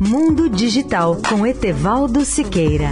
Mundo Digital com Etevaldo Siqueira.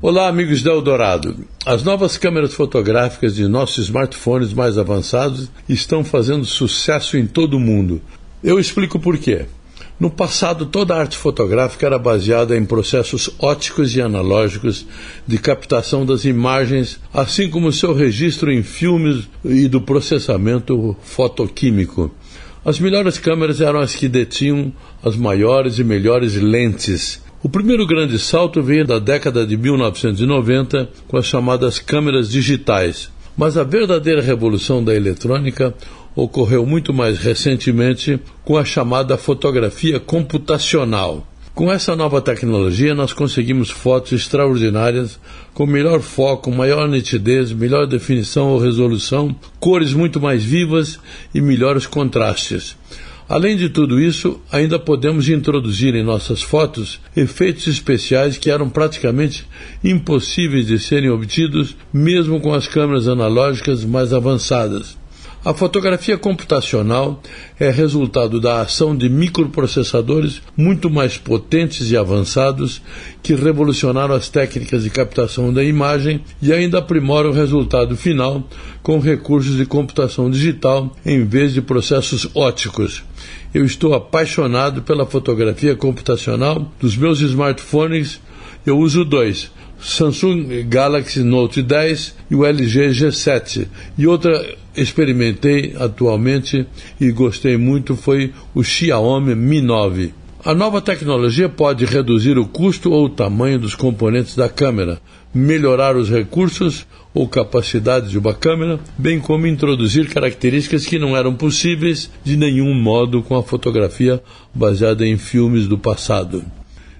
Olá, amigos da Eldorado. As novas câmeras fotográficas de nossos smartphones mais avançados estão fazendo sucesso em todo o mundo. Eu explico por quê. No passado, toda a arte fotográfica era baseada em processos óticos e analógicos de captação das imagens, assim como seu registro em filmes e do processamento fotoquímico. As melhores câmeras eram as que detinham as maiores e melhores lentes. O primeiro grande salto veio da década de 1990 com as chamadas câmeras digitais. Mas a verdadeira revolução da eletrônica ocorreu muito mais recentemente com a chamada fotografia computacional. Com essa nova tecnologia, nós conseguimos fotos extraordinárias, com melhor foco, maior nitidez, melhor definição ou resolução, cores muito mais vivas e melhores contrastes. Além de tudo isso, ainda podemos introduzir em nossas fotos efeitos especiais que eram praticamente impossíveis de serem obtidos mesmo com as câmeras analógicas mais avançadas. A fotografia computacional é resultado da ação de microprocessadores muito mais potentes e avançados que revolucionaram as técnicas de captação da imagem e ainda aprimoram o resultado final com recursos de computação digital em vez de processos óticos. Eu estou apaixonado pela fotografia computacional dos meus smartphones. Eu uso dois Samsung Galaxy Note 10 e o LG G7. E outra experimentei atualmente e gostei muito foi o Xiaomi Mi 9. A nova tecnologia pode reduzir o custo ou o tamanho dos componentes da câmera, melhorar os recursos ou capacidades de uma câmera, bem como introduzir características que não eram possíveis de nenhum modo com a fotografia baseada em filmes do passado.